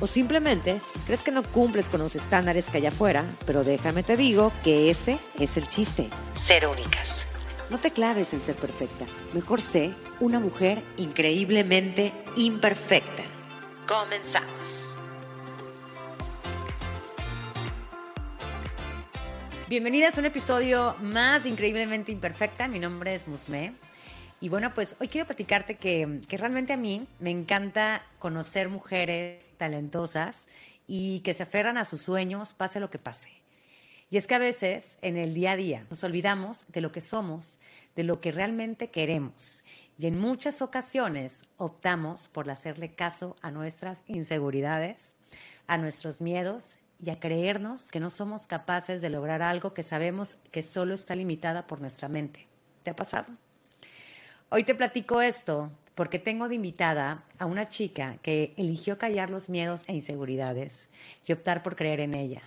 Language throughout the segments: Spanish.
O simplemente crees que no cumples con los estándares que hay afuera, pero déjame te digo que ese es el chiste. Ser únicas. No te claves en ser perfecta. Mejor sé una mujer increíblemente imperfecta. Comenzamos. Bienvenidas a un episodio más increíblemente imperfecta. Mi nombre es Musme. Y bueno, pues hoy quiero platicarte que, que, realmente a mí me encanta conocer mujeres talentosas y que se aferran a sus sueños, pase lo que pase. Y es que a veces en el día a día nos olvidamos de lo que somos, de lo que realmente queremos. Y en muchas ocasiones optamos por hacerle caso a nuestras inseguridades, a nuestros miedos y a creernos que no somos capaces de lograr algo que sabemos que solo está limitada por nuestra mente. ¿Te ha pasado? Hoy te platico esto porque tengo de invitada a una chica que eligió callar los miedos e inseguridades y optar por creer en ella.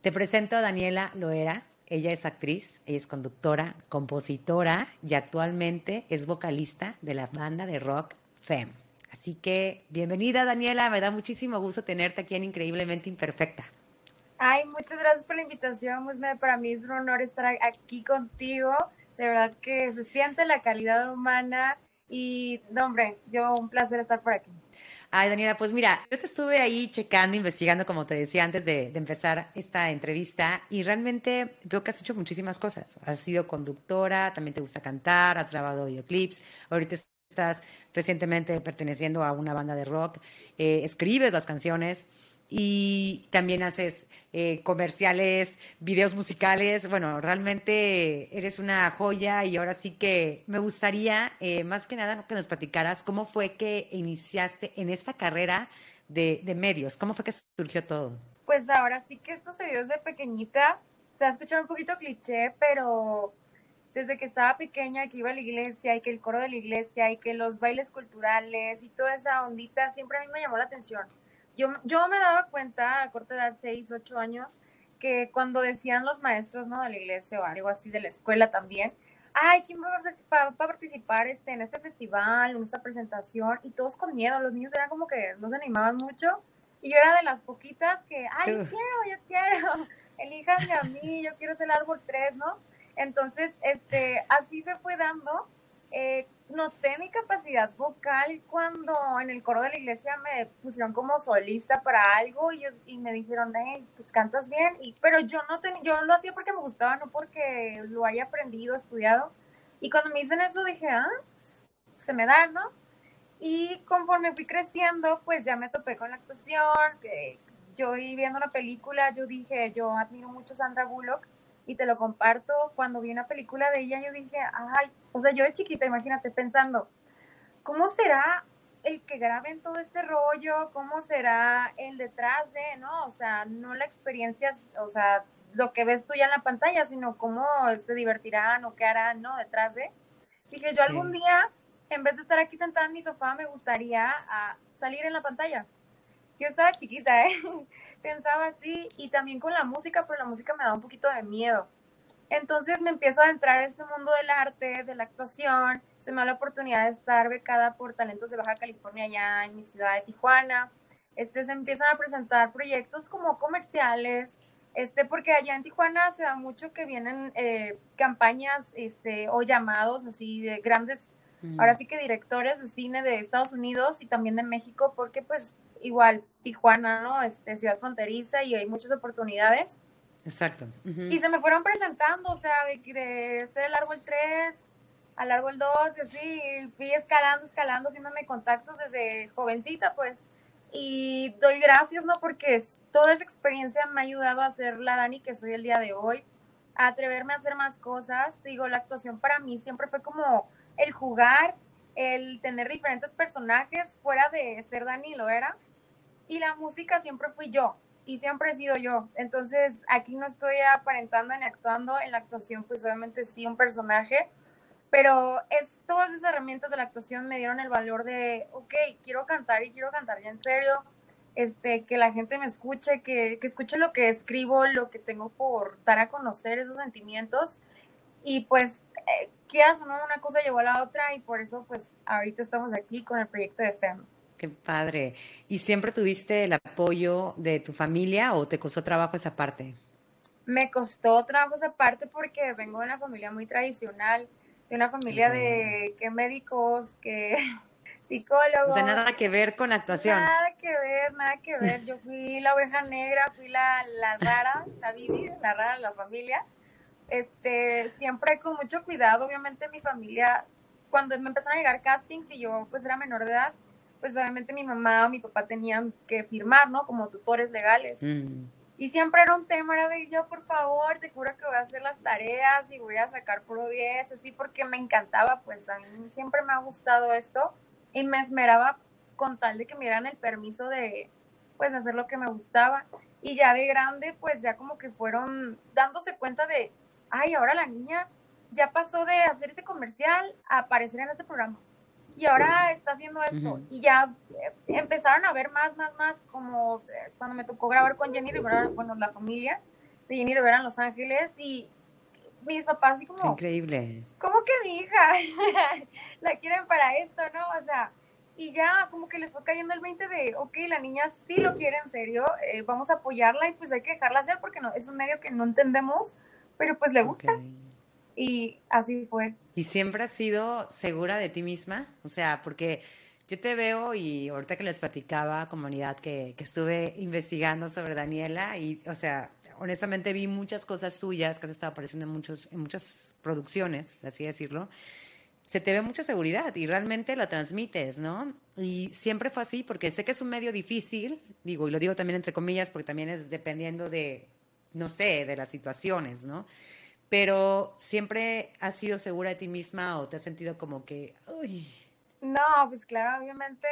Te presento a Daniela Loera. Ella es actriz, ella es conductora, compositora y actualmente es vocalista de la banda de rock FEM. Así que bienvenida Daniela, me da muchísimo gusto tenerte aquí en Increíblemente Imperfecta. Ay, muchas gracias por la invitación, Para mí es un honor estar aquí contigo de verdad que se siente la calidad humana y, no, hombre, yo un placer estar por aquí. Ay, Daniela, pues mira, yo te estuve ahí checando, investigando, como te decía antes de, empezar esta entrevista, y realmente veo que has hecho muchísimas cosas. Has sido conductora, también te gusta cantar, has grabado videoclips, ahorita estás recientemente perteneciendo a una banda de rock, eh, escribes las canciones y también haces eh, comerciales, videos musicales. Bueno, realmente eres una joya y ahora sí que me gustaría, eh, más que nada, que nos platicaras cómo fue que iniciaste en esta carrera de, medios, cómo fue que surgió todo. Pues ahora sí que esto se dio desde pequeñita. Se ha escuchado un poquito cliché, pero desde que estaba pequeña, que iba a la iglesia y que el coro de la iglesia y que los bailes culturales y toda esa ondita siempre a mí me llamó la atención yo, yo me daba cuenta a corta edad, 6, 8 años, que cuando decían los maestros, ¿no? De la iglesia o algo así, de la escuela también, ay, ¿quién va a participar, participar este, en este festival, en esta presentación? Y todos con miedo, los niños eran como que no se animaban mucho. Y yo era de las poquitas que, ay, yo quiero, yo quiero, elíjanme a mí, yo quiero ser el árbol 3, ¿no? Entonces, este, así se fue dando. Eh, noté mi capacidad vocal cuando en el coro de la iglesia me pusieron como solista para algo y, y me dijeron, hey, pues cantas bien, y, pero yo no, ten, yo lo hacía porque me gustaba, no porque lo haya aprendido, estudiado. Y cuando me dicen eso dije, ah, se me da, ¿no? Y conforme fui creciendo, pues ya me topé con la actuación, yo iba viendo una película, yo dije, yo admiro mucho a Sandra Bullock y te lo comparto, cuando vi una película de ella, yo dije, ay, o sea, yo de chiquita, imagínate, pensando, ¿cómo será el que graben todo este rollo? ¿Cómo será el detrás de, no? O sea, no la experiencia, o sea, lo que ves tú ya en la pantalla, sino cómo se divertirán o qué harán, ¿no? Detrás de. Dije, yo algún día, en vez de estar aquí sentada en mi sofá, me gustaría ah, salir en la pantalla. Yo estaba chiquita, ¿eh? Pensaba así, y también con la música, pero la música me da un poquito de miedo. Entonces me empiezo a entrar en este mundo del arte, de la actuación. Se me da la oportunidad de estar becada por Talentos de Baja California allá en mi ciudad de Tijuana. Este, se empiezan a presentar proyectos como comerciales, este, porque allá en Tijuana se da mucho que vienen eh, campañas este, o llamados así de grandes, mm. ahora sí que directores de cine de Estados Unidos y también de México, porque pues igual Tijuana, ¿no? Este, ciudad fronteriza y hay muchas oportunidades. Exacto. Y se me fueron presentando, o sea, de, de ser el árbol 3 al árbol 2 y así, fui escalando, escalando, haciéndome contactos desde jovencita, pues. Y doy gracias, ¿no? Porque toda esa experiencia me ha ayudado a ser la Dani que soy el día de hoy, a atreverme a hacer más cosas. Digo, la actuación para mí siempre fue como el jugar, el tener diferentes personajes fuera de ser Dani lo era. Y la música siempre fui yo. y siempre he sido yo. Entonces, aquí no estoy aparentando ni actuando. En la actuación, pues obviamente sí un personaje, pero es, todas esas herramientas de la actuación me dieron el valor de, ok, quiero cantar y quiero cantar ya en serio, este, que la gente me escuche, que, que escuche lo que escribo, lo que tengo por dar a conocer, esos sentimientos. Y pues, eh, quieras o no, una cosa llevó a la otra y por eso, pues, ahorita estamos aquí con el proyecto de FEM. Qué padre. ¿Y siempre tuviste el apoyo de tu familia o te costó trabajo esa parte? Me costó trabajo esa parte porque vengo de una familia muy tradicional, de una familia de que médicos, que psicólogos. O sea, nada que ver con la actuación. Nada que ver, nada que ver. Yo fui la oveja negra, fui la, la rara, la Vivi, la rara de la familia. Este, siempre con mucho cuidado, obviamente mi familia, cuando me empezaron a llegar castings y yo pues era menor de edad, pues obviamente mi mamá o mi papá tenían que firmar, ¿no? Como tutores legales. Mm. Y siempre era un tema, era de yo, por favor, te juro que voy a hacer las tareas y voy a sacar puro 10, así porque me encantaba, pues a mí siempre me ha gustado esto y me esmeraba con tal de que me dieran el permiso de, pues, hacer lo que me gustaba. Y ya de grande, pues ya como que fueron dándose cuenta de, ay, ahora la niña ya pasó de hacer este comercial a aparecer en este programa y ahora está haciendo esto. Y ya eh, empezaron a ver más, más, más, como eh, cuando me tocó grabar con Jenny Rivera, bueno, la familia de Jenny Rivera en Los Ángeles y mis papás así como... Increíble. ¿Cómo que mi hija la quieren para esto, no? O sea, y ya como que les fue cayendo el 20 de, ok, la niña sí lo quiere en serio, eh, vamos a apoyarla y pues hay que dejarla hacer porque no, es un medio que no entendemos, pero pues le gusta. Y así fue. ¿Y siempre has sido segura de ti misma? O sea, porque yo te veo y ahorita que les platicaba, comunidad, que, que estuve investigando sobre Daniela y, o sea, honestamente vi muchas cosas tuyas que has estado apareciendo en, muchos, en muchas producciones, así decirlo. Se te ve mucha seguridad y realmente la transmites, ¿no? Y siempre fue así porque sé que es un medio difícil, digo, y lo digo también entre comillas porque también es dependiendo de, no sé, de las situaciones, ¿no? Pero siempre has sido segura de ti misma o te has sentido como que, uy. No, pues claro, obviamente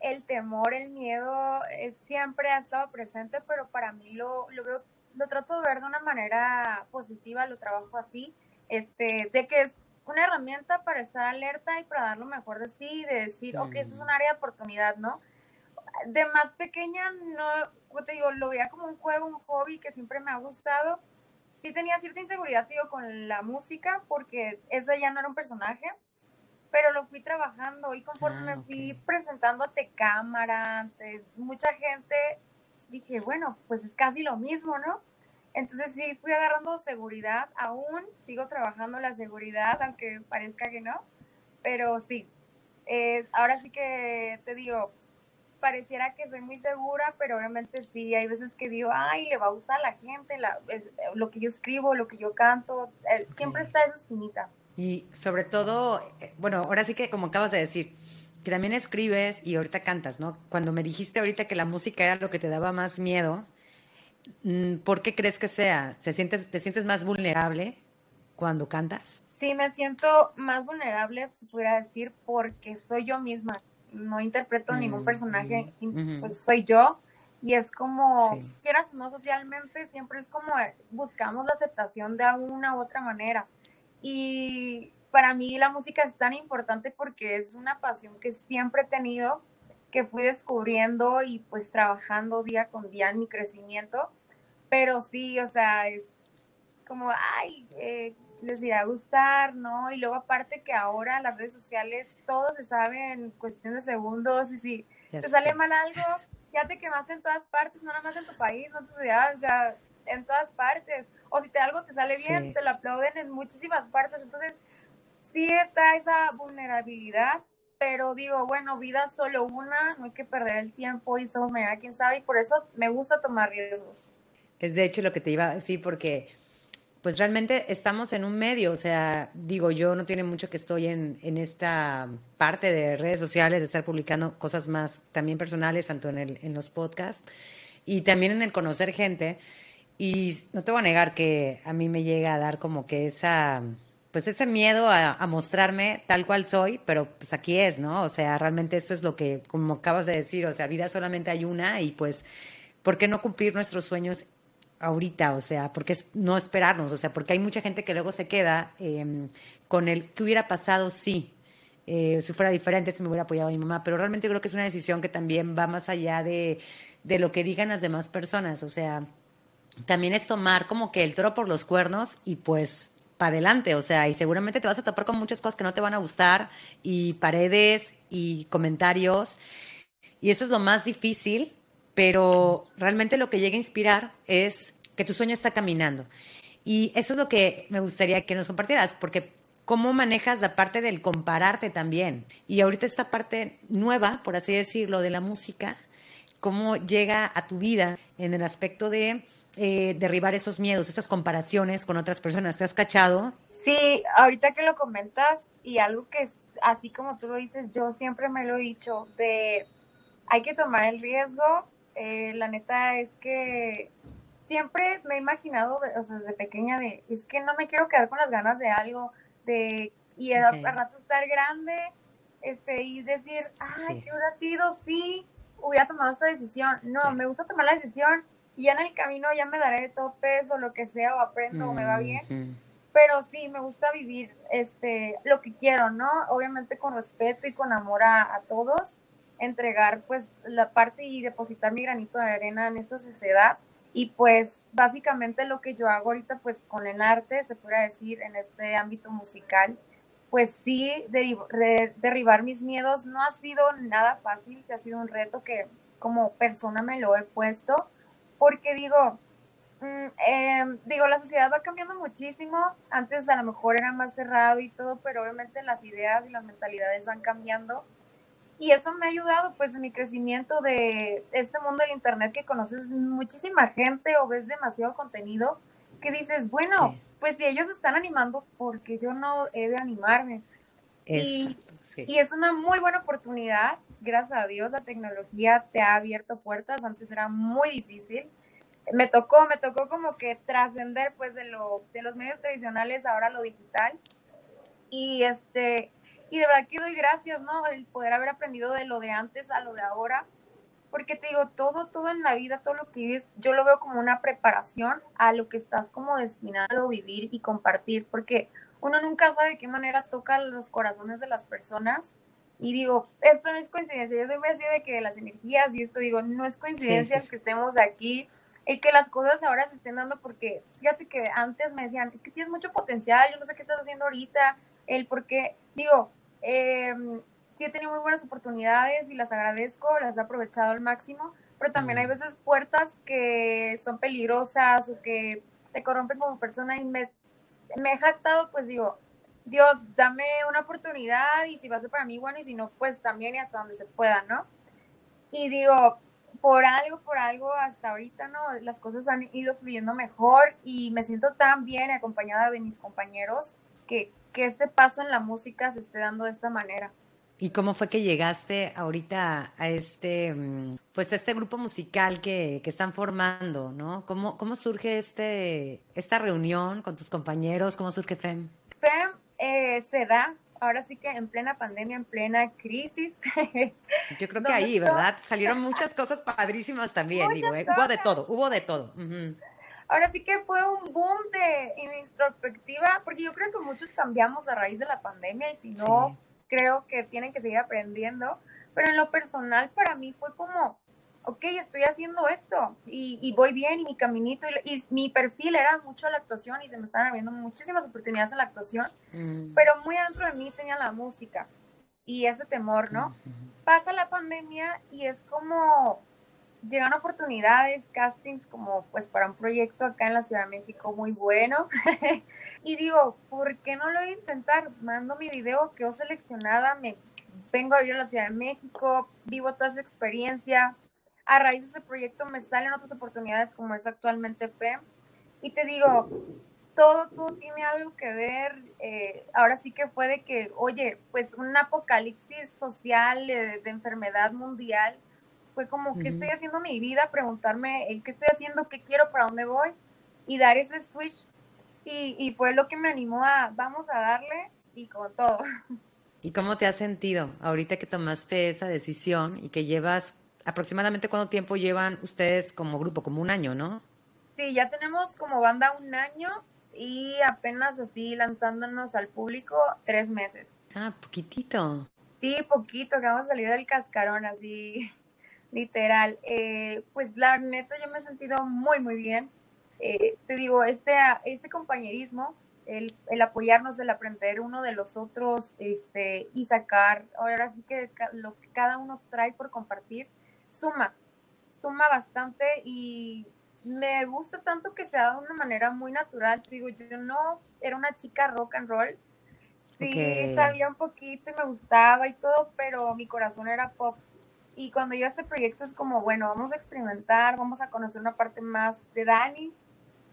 el temor, el miedo siempre ha estado presente, pero para mí lo, lo veo, lo trato de ver de una manera positiva, lo trabajo así, este, de que es una herramienta para estar alerta y para dar lo mejor de sí, de decir, ok, esto es un área de oportunidad, ¿no? De más pequeña, no, te digo, lo veía como un juego, un hobby que siempre me ha gustado, sí tenía cierta inseguridad, digo, con la música, porque ese ya no era un personaje, pero lo fui trabajando y conforme me ah, fui presentando ante cámara, ante mucha gente, dije, bueno, pues es casi lo mismo, ¿no? Entonces sí, fui agarrando seguridad, aún sigo trabajando la seguridad, aunque parezca que no, pero sí, eh, ahora sí que te digo, pareciera que soy muy segura, pero obviamente sí, hay veces que digo, ay, le va a gustar a la gente, la, lo que yo escribo, lo que yo canto, eh, siempre está esa espinita. Y sobre todo, eh, bueno, ahora sí que como acabas de decir, que también escribes y ahorita cantas, ¿no? Cuando me dijiste ahorita que la música era lo que te daba más miedo, mm, ¿por qué crees que sea? ¿Se sientes, ¿Te sientes más vulnerable cuando cantas? Sí, me siento más vulnerable, se pudiera decir, porque soy yo misma no interpreto ningún mm, personaje, mm, pues soy yo. Y es como, quieras no socialmente, siempre es como eh, buscamos la aceptación de alguna u otra manera. Y para mí la música es tan importante porque es una pasión que siempre he tenido, que fui descubriendo y pues trabajando día con día en mi crecimiento. Pero sí, o sea, es como, ay, eh, les irá a gustar, ¿no? Y luego aparte que ahora las redes sociales todo se sabe en cuestión de segundos y si te sale mal algo, ya te quemaste en todas partes, no nada más en tu país, no en tu ciudad, o sea, en todas partes. O si te algo te sale bien, te lo aplauden en muchísimas partes. Entonces, sí está esa vulnerabilidad, pero digo, bueno, vida solo una, no hay que perder el tiempo y eso me da quién sabe, y por eso me gusta tomar riesgos. Es de hecho lo que te iba decir, porque pues realmente estamos en un medio, o sea, digo, yo no tiene mucho que estoy en, en, esta parte de redes sociales, de estar publicando cosas más también personales, tanto en, el, en los podcasts y también en el conocer gente. Y no te voy a negar que a mí me llega a dar como que esa, pues ese miedo a, a mostrarme tal cual soy, pero pues aquí es, ¿no? O sea, realmente esto es lo que, como acabas de decir, o sea, vida solamente hay una y pues ¿por qué no cumplir nuestros sueños ahorita? O sea, porque no esperarnos, o sea, porque hay mucha gente que luego se queda em, con el que hubiera pasado sí. Eh, si fuera diferente, si me hubiera apoyado a mi mamá, pero realmente creo que es una decisión que también va más allá de, de lo que digan las demás personas, o sea, también es tomar como que el toro por los cuernos y pues para adelante, o sea, y seguramente te vas a topar con muchas cosas que no te van a gustar y paredes y comentarios y eso es lo más difícil, pero realmente lo que llega a inspirar es que tu sueño está caminando. Y eso es lo que me gustaría que nos compartieras, porque cómo manejas la parte del compararte también. Y ahorita esta parte nueva, por así decirlo, de la música, cómo llega a tu vida en el aspecto de eh, derribar esos miedos, estas comparaciones con otras personas. ¿Te has cachado? Sí, ahorita que lo comentas y algo que es así como tú lo dices, yo siempre me lo he dicho, de hay que tomar el riesgo. Eh, la neta es que siempre me he imaginado, o sea, desde pequeña, de es que no me quiero quedar con las ganas de algo, de y a, rato estar grande, este, y decir, ay, ¿qué hubiera sido? Sí, hubiera tomado esta decisión. No, me gusta tomar la decisión y ya en el camino ya me daré de topes o lo que sea, o aprendo o me va bien. Pero sí, me gusta vivir este, lo que quiero, ¿no? Obviamente con respeto y con amor a, a todos entregar pues la parte y depositar mi granito de arena en esta sociedad. Y pues básicamente lo que yo hago ahorita pues con el arte, se puede decir, en este ámbito musical, pues sí, derribar mis miedos. No ha sido nada fácil, se ha sido un reto que como persona me lo he puesto, porque digo, em, digo, la sociedad va cambiando muchísimo, antes a lo mejor era más cerrado y todo, pero obviamente las ideas y las mentalidades van cambiando y eso me ha ayudado pues en mi crecimiento de este mundo del internet que conoces muchísima gente o ves demasiado contenido que dices, bueno, pues si ellos están animando, porque yo no he de animarme? y, y es una muy buena oportunidad, gracias a Dios la tecnología te ha abierto puertas, antes era muy difícil. Me tocó, me tocó como que trascender pues de lo de los medios tradicionales ahora lo digital. Y este y de verdad que doy gracias, ¿no? El poder haber aprendido de lo de antes a lo de ahora. Porque te digo, todo, todo en la vida, todo lo que vives, yo lo veo como una preparación a lo que estás como destinado a vivir y compartir. Porque uno nunca sabe de qué manera toca los corazones de las personas. Y digo, esto no es coincidencia. Yo siempre así de que las energías y esto digo, no es coincidencia que estemos aquí y que las cosas ahora se estén dando porque fíjate que antes me decían, es que tienes mucho potencial, yo no sé qué estás haciendo ahorita, el por qué, digo, eh, sí he tenido muy buenas oportunidades y las agradezco, las he aprovechado al máximo, pero también hay veces puertas que son peligrosas o que te corrompen como persona y me, me he jactado, pues digo, Dios, dame una oportunidad y si va a ser para mí, bueno, y si no, pues también y hasta donde se pueda, ¿no? Y digo, por algo, por algo, hasta ahorita, ¿no? Las cosas han ido fluyendo mejor y me siento tan bien acompañada de mis compañeros que que este paso en la música se esté dando de esta manera. ¿Y cómo fue que llegaste ahorita a este, mm, pues este grupo musical que, que están formando, ¿no? ¿Cómo, ¿Cómo surge este, esta reunión con tus compañeros? ¿Cómo surge FEM? FEM eh, se da, ahora sí que en plena pandemia, en plena crisis. Yo creo que ahí, ¿verdad? Salieron muchas cosas padrísimas también, digo, ¿eh? hubo de todo, hubo de todo ahora sí que fue un boom de introspectiva, porque yo creo que muchos cambiamos a raíz de la pandemia y si no, creo que tienen que seguir aprendiendo. Pero en lo personal, para mí fue como, ok, estoy haciendo esto y, voy bien y mi caminito y, mi perfil era mucho la actuación y se me estaban abriendo muchísimas oportunidades en la actuación, mm. pero muy adentro de mí tenía la música y ese temor, ¿no? Pasa la pandemia y es como llegan oportunidades, castings como pues para un proyecto acá en la Ciudad de México muy bueno. y digo, ¿por qué no lo voy a intentar? Mando mi video, quedo seleccionada, me vengo a vivir a la Ciudad de México, vivo toda esa experiencia. A raíz de ese proyecto me salen otras oportunidades como es actualmente FEM. Y te digo, todo, todo tiene algo que ver. Eh, ahora sí que fue de que, oye, pues un apocalipsis social de enfermedad mundial fue como, ¿qué estoy haciendo en mi vida? Preguntarme el qué estoy haciendo, qué quiero, para dónde voy y dar ese switch. Y, y fue lo que me animó a, vamos a darle y con todo. ¿Y cómo te has sentido ahorita que tomaste esa decisión y que llevas aproximadamente cuánto tiempo llevan ustedes como grupo, como un año, ¿no? Sí, ya tenemos como banda un año y apenas así lanzándonos al público tres meses. Ah, poquitito. Sí, poquito, que vamos a salir del cascarón así, literal. Eh, pues la neta yo me he sentido muy, muy bien. Eh, te digo, este, este compañerismo, el, el, apoyarnos, el aprender uno de los otros este, y sacar, ahora sí que lo que cada uno trae por compartir, suma, suma bastante y me gusta tanto que sea de una manera muy natural. Digo, yo no era una chica rock and roll. Sí, sabía un poquito y me gustaba y todo, pero mi corazón era pop. Y cuando yo este proyecto es como, bueno, vamos a experimentar, vamos a conocer una parte más de Dani.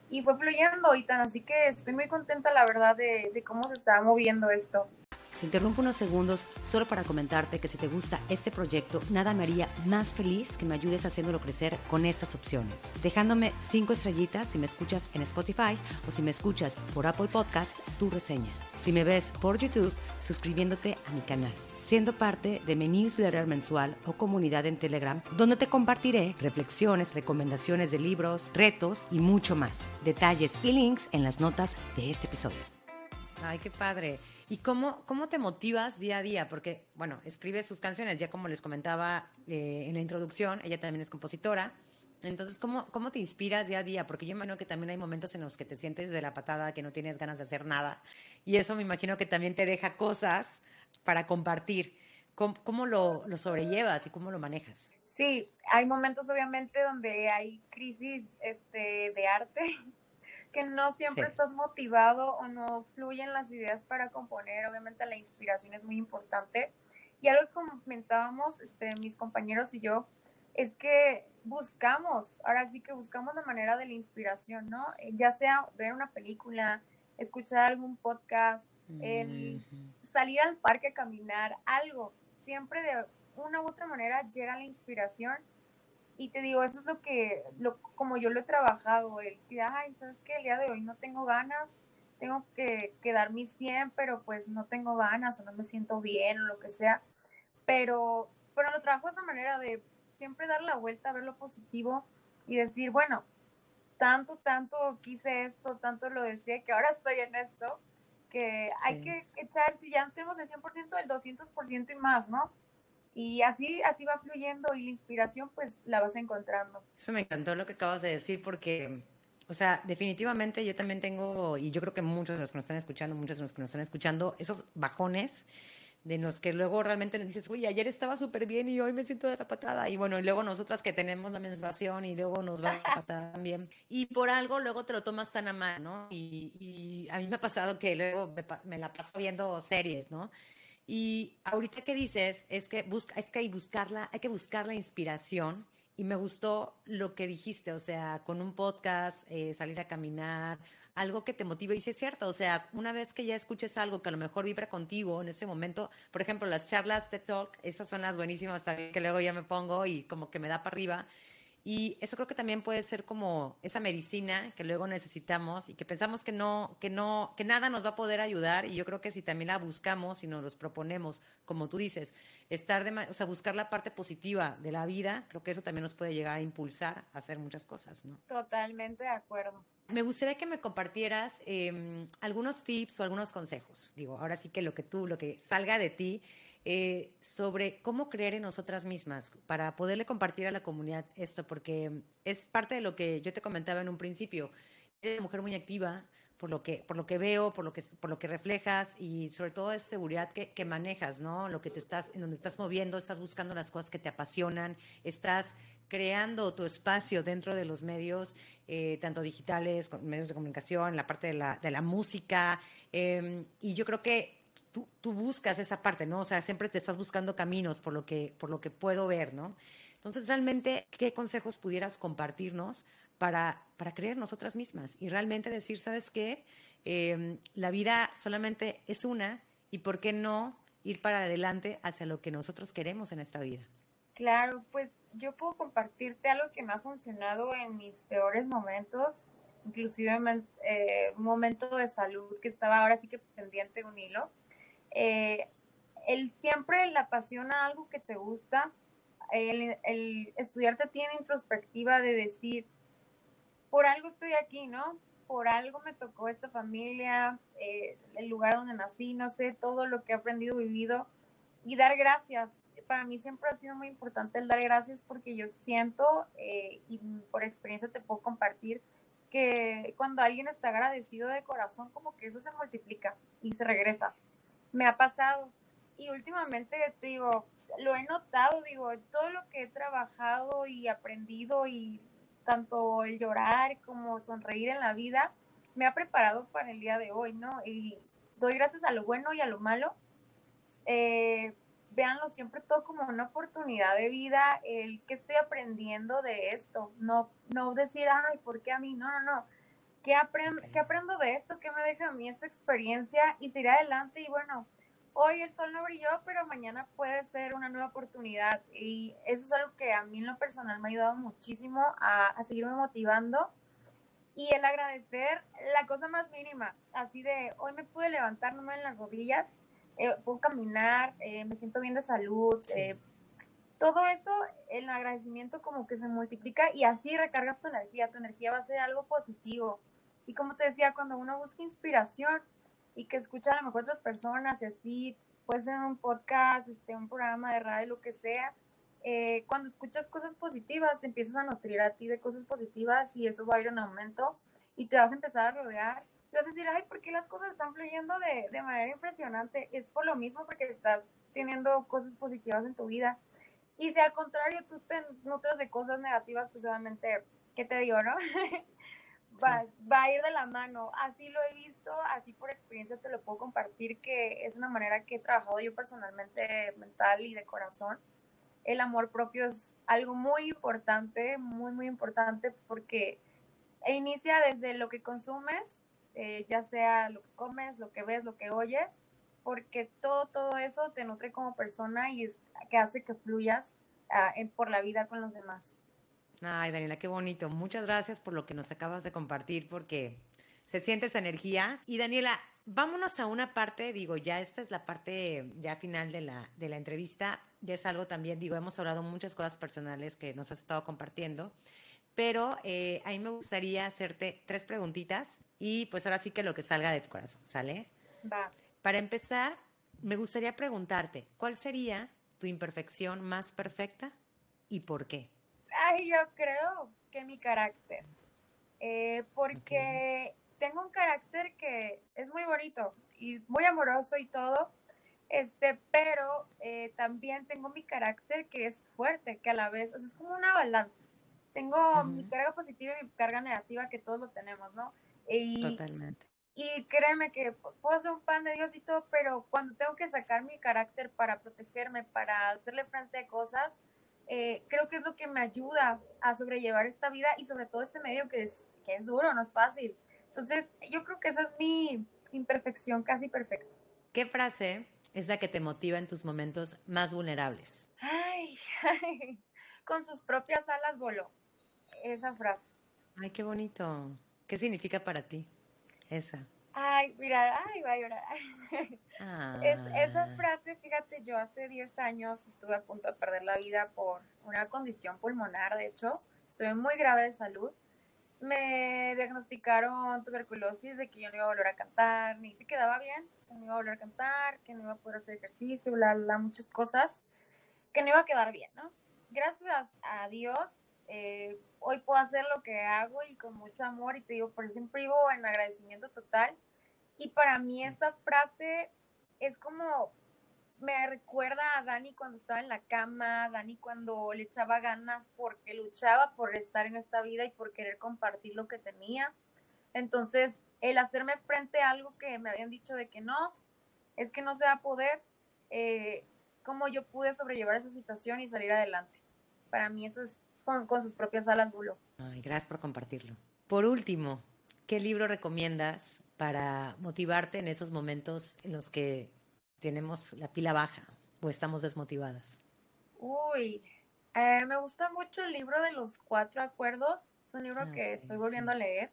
Y fue fluyendo y tan así que estoy muy contenta, la verdad, de, cómo se estaba moviendo esto. Te interrumpo unos segundos solo para comentarte que si te gusta este proyecto, nada me haría más feliz que me ayudes haciéndolo crecer con estas opciones. Dejándome cinco estrellitas si me escuchas en Spotify o si me escuchas por Apple Podcast, tu reseña. Si me ves por YouTube, suscribiéndote a mi canal siendo parte de mi newsletter mensual o comunidad en Telegram, donde te compartiré reflexiones, recomendaciones de libros, retos y mucho más. Detalles y links en las notas de este episodio. Ay, qué padre. ¿Y cómo, cómo te motivas día a día? Porque, bueno, escribes tus canciones, ya como les comentaba eh, en la introducción, ella también es compositora. Entonces, ¿cómo, ¿cómo te inspiras día a día? Porque yo imagino que también hay momentos en los que te sientes de la patada, que no tienes ganas de hacer nada. Y eso me imagino que también te deja cosas para compartir. ¿Cómo, cómo lo, lo, sobrellevas y cómo lo manejas? Sí, hay momentos obviamente donde hay crisis este, de arte, que no siempre estás motivado o no fluyen las ideas para componer. Obviamente la inspiración es muy importante. Y algo que comentábamos este, mis compañeros y yo es que buscamos, ahora sí que buscamos la manera de la inspiración, ¿no? Eh, ya sea ver una película, escuchar algún podcast, el salir al parque caminar, algo. Siempre de una u otra manera llega la inspiración y te digo, eso es lo que, como yo lo he trabajado, el que, ay, ¿sabes qué? El día de hoy no tengo ganas, tengo que, que dar mis 100, pero pues no tengo ganas o no me siento bien o lo que sea. Pero, pero lo trabajo de esa manera de siempre dar la vuelta, ver lo positivo y decir, bueno, tanto, tanto quise esto, tanto lo decía que ahora estoy en esto, que hay que echar, si ya tenemos el 100%, el 200% y más, ¿no? Y así, así va fluyendo y la inspiración pues la vas encontrando. Eso me encantó lo que acabas de decir porque, o sea, definitivamente yo también tengo, y yo creo que muchos de los que nos están escuchando, muchos de los que nos están escuchando, esos bajones de los que luego realmente dices, uy, ayer estaba súper bien y hoy me siento de la patada. Y bueno, y luego nosotras que tenemos la menstruación y luego nos va la patada también. Y por algo luego te lo tomas tan a mano, ¿no? Y, y a mí me ha pasado que luego me, me la paso viendo series, ¿no? Y ahorita que dices es que busca, es que hay buscarla, hay que buscar la inspiración. Y me gustó lo que dijiste, o sea, con un podcast, eh, salir a caminar, algo que te motive. Y sí es cierto, o sea, una vez que ya escuches algo que a lo mejor vibra contigo en ese momento, por ejemplo, las charlas de Talk, esas son las buenísimas también, que luego ya me pongo y como que me da para arriba. Y eso creo que también puede ser como esa medicina que luego necesitamos y que pensamos que no, que no, que nada nos va a poder ayudar. Y yo creo que si también la buscamos y nos los proponemos, como tú dices, estar de, o sea, buscar la parte positiva de la vida, creo que eso también nos puede llegar a impulsar a hacer muchas cosas, ¿no? Totalmente de acuerdo. Me gustaría que me compartieras eh, algunos tips o algunos consejos. Digo, ahora sí que lo que tú, lo que salga de ti, eh, sobre cómo creer en nosotras mismas para poderle compartir a la comunidad esto, porque es parte de lo que yo te comentaba en un principio. Eres una mujer muy activa, por lo que por lo que veo, por lo que por lo que reflejas y sobre todo es seguridad que, manejas, ¿no? Lo que te estás en donde estás moviendo, estás buscando las cosas que te apasionan, estás creando tu espacio dentro de los medios, eh, tanto digitales, medios de comunicación, la parte de la, música. Eh, y yo creo que tú, buscas esa parte, ¿no? O sea, siempre te estás buscando caminos por lo que, por lo que puedo ver, ¿no? Entonces, realmente, ¿qué consejos pudieras compartirnos para, para creer nosotras mismas? Y realmente decir, ¿sabes qué? Eh, la vida solamente es una y ¿por qué no ir para adelante hacia lo que nosotros queremos en esta vida? Claro, pues yo puedo compartirte algo que me ha funcionado en mis peores momentos, inclusive eh, un momento de salud que estaba ahora sí que pendiente un hilo eh, el siempre le apasiona algo que te gusta, el, el estudiarte tiene introspectiva de decir, por algo estoy aquí, ¿no? Por algo me tocó esta familia, eh, el lugar donde nací, no sé, todo lo que he aprendido, vivido y dar gracias. Para mí siempre ha sido muy importante el dar gracias porque yo siento eh, y por experiencia te puedo compartir que cuando alguien está agradecido de corazón, como que eso se multiplica y se regresa. Me ha pasado. Y últimamente te digo, lo he notado, digo, todo lo que he trabajado y aprendido y tanto el llorar como sonreír en la vida me ha preparado para el día de hoy, ¿no? Y doy gracias a lo bueno y a lo malo. Eh, véanlo siempre todo como una oportunidad de vida, el que estoy aprendiendo de esto, no, no decir, ay, ¿por qué a mí? No, no, no. ¿Qué, aprendo, ¿Qué aprendo de esto? ¿Qué me deja a mí esta experiencia? Y seguir adelante y bueno, hoy el sol no brilló, pero mañana puede ser una nueva oportunidad. Y eso es algo que a mí en lo personal me ha ayudado muchísimo a, a seguirme motivando. Y el agradecer la cosa más mínima, así de hoy me pude levantar, no en las rodillas, eh, puedo caminar, eh, me siento bien de salud. Eh, todo eso, el agradecimiento como que se multiplica y así recargas tu energía, tu energía va a ser algo positivo. Y como te decía, cuando uno busca inspiración y que escucha a lo mejor otras personas y así, puede ser un podcast, este, un programa de radio, lo que sea, cuando escuchas cosas positivas, te empiezas a nutrir a ti de cosas positivas y eso va a ir en aumento y te vas a empezar a rodear y vas a decir, ay, ¿por qué las cosas están fluyendo de, de manera impresionante? Es por lo mismo, porque estás teniendo cosas positivas en tu vida. Y si al contrario tú te nutres de cosas negativas, pues obviamente, ¿qué te digo, no? va, va, a ir de la mano. Así lo he visto, así por experiencia te lo puedo compartir, que es una manera que he trabajado yo personalmente, mental y de corazón. El amor propio es algo muy importante, muy, muy importante, porque inicia desde lo que consumes eh, ya sea lo que comes, lo que ves, lo que oyes, porque todo, todo eso te nutre como persona y es que hace que fluyas ah, por la vida con los demás. Ay, Daniela, qué bonito. Muchas gracias por lo que nos acabas de compartir, porque se siente esa energía. Y Daniela, vámonos a una parte, digo, ya esta es la parte ya final de la, de la entrevista. Ya es algo también, digo, hemos hablado muchas cosas personales que nos has estado compartiendo pero eh, a mí me gustaría hacerte tres preguntitas y pues ahora sí que lo que salga de tu corazón, ¿sale? Va. Para empezar, me gustaría preguntarte, ¿cuál sería tu imperfección más perfecta y por qué? Ay, yo creo que mi carácter, eh, porque tengo un carácter que es muy bonito y muy amoroso y todo, este, pero eh, también tengo mi carácter que es fuerte, que a la vez, o sea, es como una balanza. Tengo mi carga positiva y mi carga negativa, que todos lo tenemos, ¿no? Y, Totalmente. Y créeme que puedo ser un pan de Dios y todo, pero cuando tengo que sacar mi carácter para protegerme, para hacerle frente a cosas, eh, creo que es lo que me ayuda a sobrellevar esta vida y sobre todo este medio que es, que es duro, no es fácil. Entonces, yo creo que esa es mi imperfección casi perfecta. ¿Qué frase es la que te motiva en tus momentos más vulnerables? Ay, ay con sus propias alas voló esa frase. Ay, qué bonito. ¿Qué significa para ti esa? Ay, mira, ay, va a llorar. Es, esa ah. frase, fíjate, yo hace 10 años estuve a punto de perder la vida por una condición pulmonar, de hecho, estuve muy grave de salud. Me diagnosticaron tuberculosis de que yo no iba a volver a cantar, ni se quedaba bien, que no iba a volver a cantar, que no iba a poder hacer ejercicio, bla, bla, muchas cosas, que no iba a quedar bien, ¿no? Gracias a Dios, eh, hoy puedo hacer lo que hago y con mucho amor y te digo, por siempre vivo en agradecimiento total. Y para mí esa frase es como, me recuerda a Dani cuando estaba en la cama, Dani cuando le echaba ganas porque luchaba por estar en esta vida y por querer compartir lo que tenía. Entonces, el hacerme frente a algo que me habían dicho de que no, es que no se va a poder, eh, cómo yo pude sobrellevar esa situación y salir adelante. Para mí eso es con, sus propias alas voló. Ay, gracias por compartirlo. Por último, ¿qué libro recomiendas para motivarte en esos momentos en los que tenemos la pila baja o estamos desmotivadas? Uy, eh, me gusta mucho el libro de los cuatro acuerdos. Es un libro ah, que estoy volviendo a leer.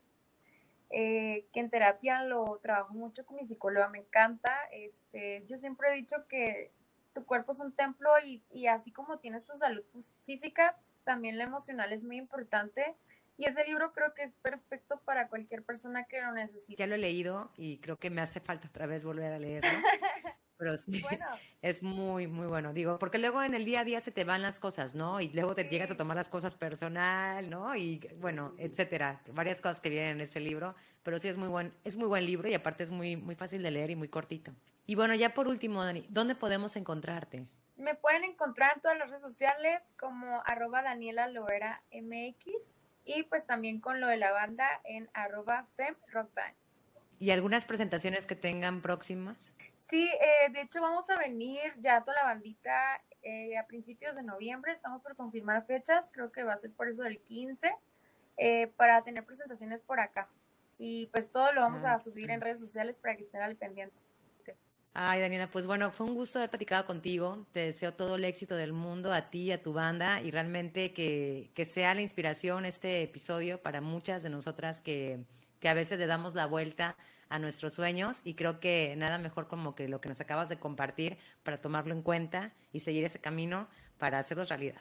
Eh, que en terapia lo trabajo mucho con mi psicóloga, me encanta. Este, yo siempre he dicho que tu cuerpo es un templo y, y así como tienes tu salud física, también la emocional es muy importante. Y ese libro creo que es perfecto para cualquier persona que lo necesite. Ya lo he leído y creo que me hace falta otra vez volver a leerlo. Pero sí, es muy, muy bueno. Digo, porque luego en el día a día se te van las cosas, ¿no? Y luego te llegas a tomar las cosas personal, ¿no? Y bueno, etcétera. Varias cosas que vienen en ese libro. Pero sí es muy buen, es muy buen libro y aparte es muy, muy fácil de leer y muy cortito. Y bueno, ya por último, Dani, ¿dónde podemos encontrarte? Me pueden encontrar en todas las redes sociales como arroba Daniela Loera MX y pues también con lo de la banda en arroba femrockband. ¿Y algunas presentaciones que tengan próximas? Sí, eh, de hecho vamos a venir ya toda la bandita eh, a principios de noviembre, estamos por confirmar fechas, creo que va a ser por eso del 15, eh, para tener presentaciones por acá. Y pues todo lo vamos a ah, subir en redes sociales para que estén al pendiente. Ay, Daniela, pues bueno, fue un gusto haber platicado contigo. Te deseo todo el éxito del mundo a ti a tu banda y realmente que, que sea la inspiración este episodio para muchas de nosotras que, que a veces le damos la vuelta a nuestros sueños y creo que nada mejor como que lo que nos acabas de compartir para tomarlo en cuenta y seguir ese camino para hacerlo realidad.